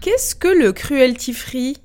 Qu'est-ce que le cruelty free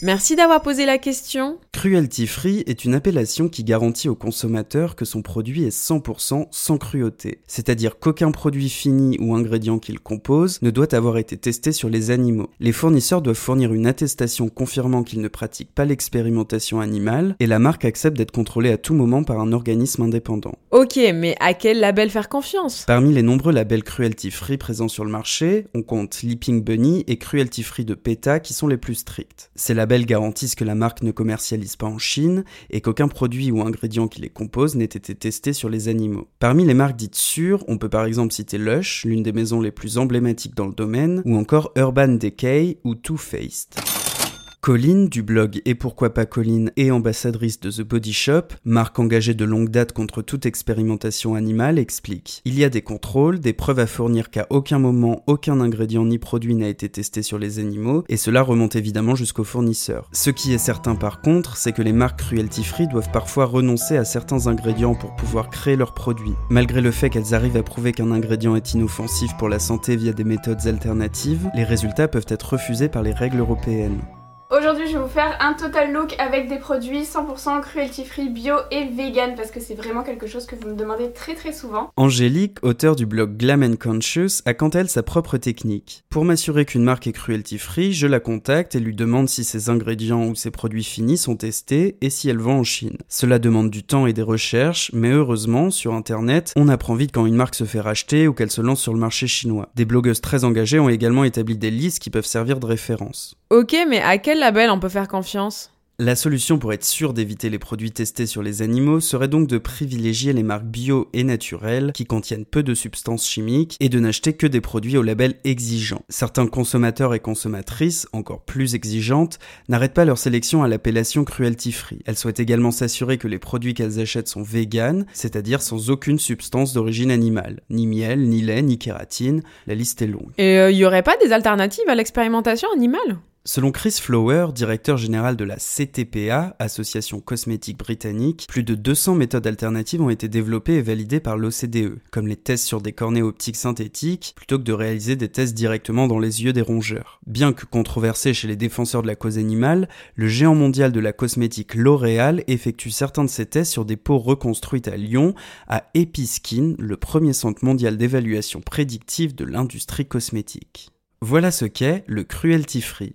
Merci d'avoir posé la question. Cruelty free est une appellation qui garantit au consommateur que son produit est 100% sans cruauté. C'est-à-dire qu'aucun produit fini ou ingrédient qu'il compose ne doit avoir été testé sur les animaux. Les fournisseurs doivent fournir une attestation confirmant qu'ils ne pratiquent pas l'expérimentation animale et la marque accepte d'être contrôlée à tout moment par un organisme indépendant. Ok, mais à quel label faire confiance? Parmi les nombreux labels cruelty free présents sur le marché, on compte Leaping Bunny et Cruelty Free de PETA qui sont les plus stricts. C'est la garantissent que la marque ne commercialise pas en Chine et qu'aucun produit ou ingrédient qui les compose n'ait été testé sur les animaux. Parmi les marques dites sûres, on peut par exemple citer Lush, l'une des maisons les plus emblématiques dans le domaine, ou encore Urban Decay ou Too Faced. Colline, du blog Et pourquoi pas Colline et ambassadrice de The Body Shop, marque engagée de longue date contre toute expérimentation animale, explique Il y a des contrôles, des preuves à fournir qu'à aucun moment aucun ingrédient ni produit n'a été testé sur les animaux, et cela remonte évidemment jusqu'aux fournisseurs. Ce qui est certain par contre, c'est que les marques cruelty free doivent parfois renoncer à certains ingrédients pour pouvoir créer leurs produits. Malgré le fait qu'elles arrivent à prouver qu'un ingrédient est inoffensif pour la santé via des méthodes alternatives, les résultats peuvent être refusés par les règles européennes. Aujourd'hui, je vais vous faire un total look avec des produits 100% cruelty free, bio et vegan parce que c'est vraiment quelque chose que vous me demandez très très souvent. Angélique, auteure du blog Glam and Conscious, a quant à elle sa propre technique. Pour m'assurer qu'une marque est cruelty free, je la contacte et lui demande si ses ingrédients ou ses produits finis sont testés et si elle vend en Chine. Cela demande du temps et des recherches, mais heureusement, sur internet, on apprend vite quand une marque se fait racheter ou qu'elle se lance sur le marché chinois. Des blogueuses très engagées ont également établi des listes qui peuvent servir de référence. Ok, mais à quel label on peut faire confiance? La solution pour être sûr d'éviter les produits testés sur les animaux serait donc de privilégier les marques bio et naturelles qui contiennent peu de substances chimiques et de n'acheter que des produits au label exigeant. Certains consommateurs et consommatrices, encore plus exigeantes, n'arrêtent pas leur sélection à l'appellation cruelty free. Elles souhaitent également s'assurer que les produits qu'elles achètent sont véganes, c'est-à-dire sans aucune substance d'origine animale. Ni miel, ni lait, ni kératine, la liste est longue. Et il euh, y aurait pas des alternatives à l'expérimentation animale? Selon Chris Flower, directeur général de la CTPA, Association cosmétique britannique, plus de 200 méthodes alternatives ont été développées et validées par l'OCDE, comme les tests sur des cornets optiques synthétiques, plutôt que de réaliser des tests directement dans les yeux des rongeurs. Bien que controversé chez les défenseurs de la cause animale, le géant mondial de la cosmétique L'Oréal effectue certains de ces tests sur des peaux reconstruites à Lyon, à Episkin, le premier centre mondial d'évaluation prédictive de l'industrie cosmétique. Voilà ce qu'est le cruelty free.